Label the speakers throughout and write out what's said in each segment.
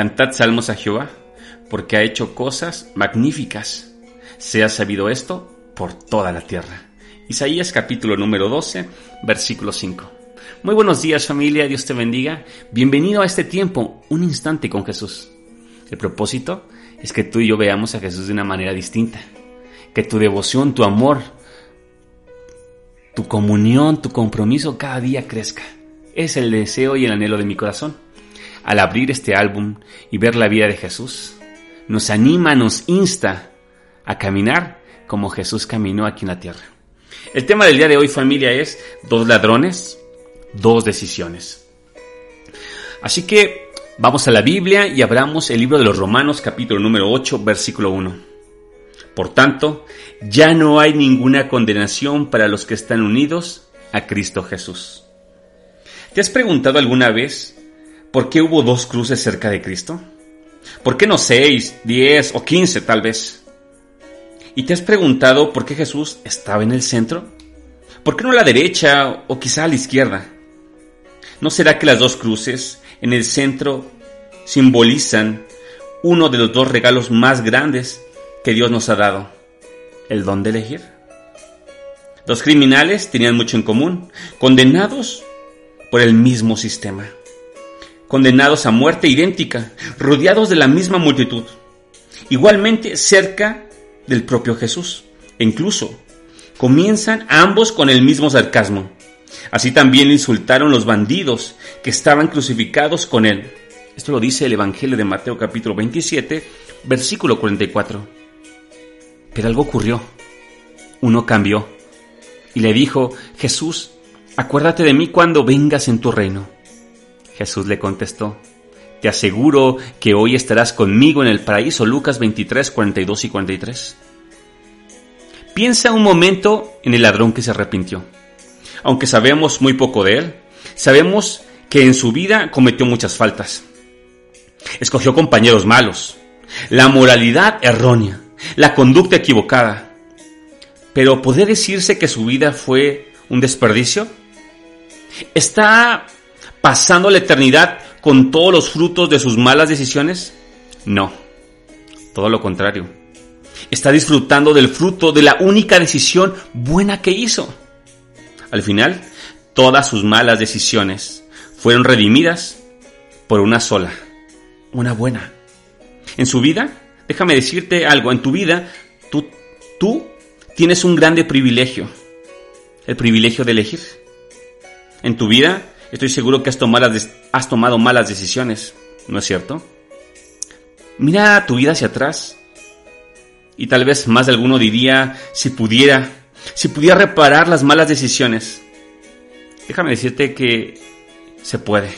Speaker 1: Cantad salmos a Jehová, porque ha hecho cosas magníficas. Sea sabido esto por toda la tierra. Isaías capítulo número 12, versículo 5. Muy buenos días familia, Dios te bendiga. Bienvenido a este tiempo, un instante con Jesús. El propósito es que tú y yo veamos a Jesús de una manera distinta. Que tu devoción, tu amor, tu comunión, tu compromiso cada día crezca. Es el deseo y el anhelo de mi corazón. Al abrir este álbum y ver la vida de Jesús, nos anima, nos insta a caminar como Jesús caminó aquí en la tierra. El tema del día de hoy familia es dos ladrones, dos decisiones. Así que vamos a la Biblia y abramos el libro de los Romanos capítulo número 8 versículo 1. Por tanto, ya no hay ninguna condenación para los que están unidos a Cristo Jesús. ¿Te has preguntado alguna vez por qué hubo dos cruces cerca de Cristo? ¿Por qué no seis, diez o quince tal vez? ¿Y te has preguntado por qué Jesús estaba en el centro? ¿Por qué no a la derecha o quizá a la izquierda? ¿No será que las dos cruces en el centro simbolizan uno de los dos regalos más grandes que Dios nos ha dado? El don de elegir. Los criminales tenían mucho en común, condenados por el mismo sistema, condenados a muerte idéntica, rodeados de la misma multitud, igualmente cerca del propio Jesús, e incluso comienzan ambos con el mismo sarcasmo. Así también insultaron los bandidos que estaban crucificados con él. Esto lo dice el Evangelio de Mateo capítulo 27, versículo 44. Pero algo ocurrió. Uno cambió y le dijo, Jesús, acuérdate de mí cuando vengas en tu reino. Jesús le contestó, te aseguro que hoy estarás conmigo en el paraíso. Lucas 23, 42 y 43. Piensa un momento en el ladrón que se arrepintió aunque sabemos muy poco de él, sabemos que en su vida cometió muchas faltas. Escogió compañeros malos, la moralidad errónea, la conducta equivocada. Pero ¿podría decirse que su vida fue un desperdicio? ¿Está pasando la eternidad con todos los frutos de sus malas decisiones? No, todo lo contrario. Está disfrutando del fruto de la única decisión buena que hizo. Al final, todas sus malas decisiones fueron redimidas por una sola, una buena. En su vida, déjame decirte algo, en tu vida, tú, tú tienes un grande privilegio, el privilegio de elegir. En tu vida, estoy seguro que has tomado, has tomado malas decisiones, ¿no es cierto? Mira tu vida hacia atrás y tal vez más de alguno diría, si pudiera, si pudiera reparar las malas decisiones, déjame decirte que se puede.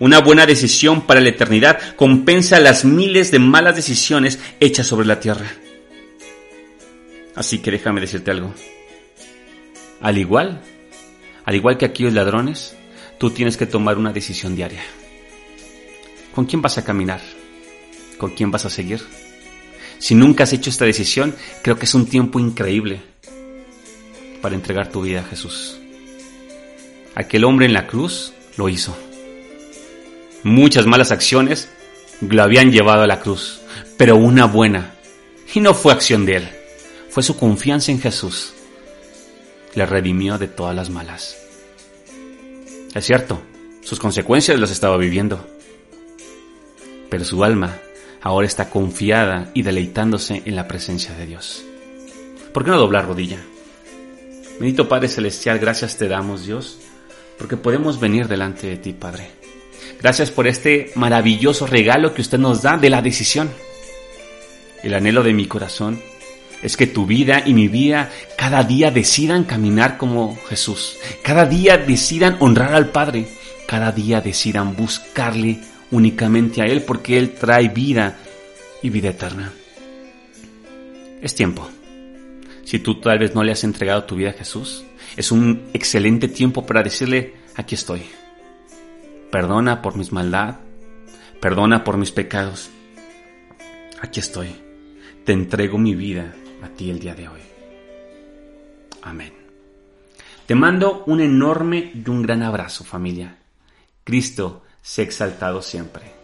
Speaker 1: Una buena decisión para la eternidad compensa las miles de malas decisiones hechas sobre la tierra. Así que déjame decirte algo. Al igual, al igual que aquellos ladrones, tú tienes que tomar una decisión diaria. ¿Con quién vas a caminar? ¿Con quién vas a seguir? Si nunca has hecho esta decisión, creo que es un tiempo increíble para entregar tu vida a Jesús. Aquel hombre en la cruz lo hizo. Muchas malas acciones lo habían llevado a la cruz, pero una buena. Y no fue acción de él, fue su confianza en Jesús. Le redimió de todas las malas. Es cierto, sus consecuencias las estaba viviendo. Pero su alma ahora está confiada y deleitándose en la presencia de Dios. ¿Por qué no doblar rodilla? Bendito Padre Celestial, gracias te damos Dios, porque podemos venir delante de ti, Padre. Gracias por este maravilloso regalo que usted nos da de la decisión. El anhelo de mi corazón es que tu vida y mi vida cada día decidan caminar como Jesús. Cada día decidan honrar al Padre. Cada día decidan buscarle únicamente a Él porque Él trae vida y vida eterna. Es tiempo si tú tal vez no le has entregado tu vida a Jesús, es un excelente tiempo para decirle, aquí estoy. Perdona por mis maldad, perdona por mis pecados. Aquí estoy. Te entrego mi vida a ti el día de hoy. Amén. Te mando un enorme y un gran abrazo familia. Cristo se exaltado siempre.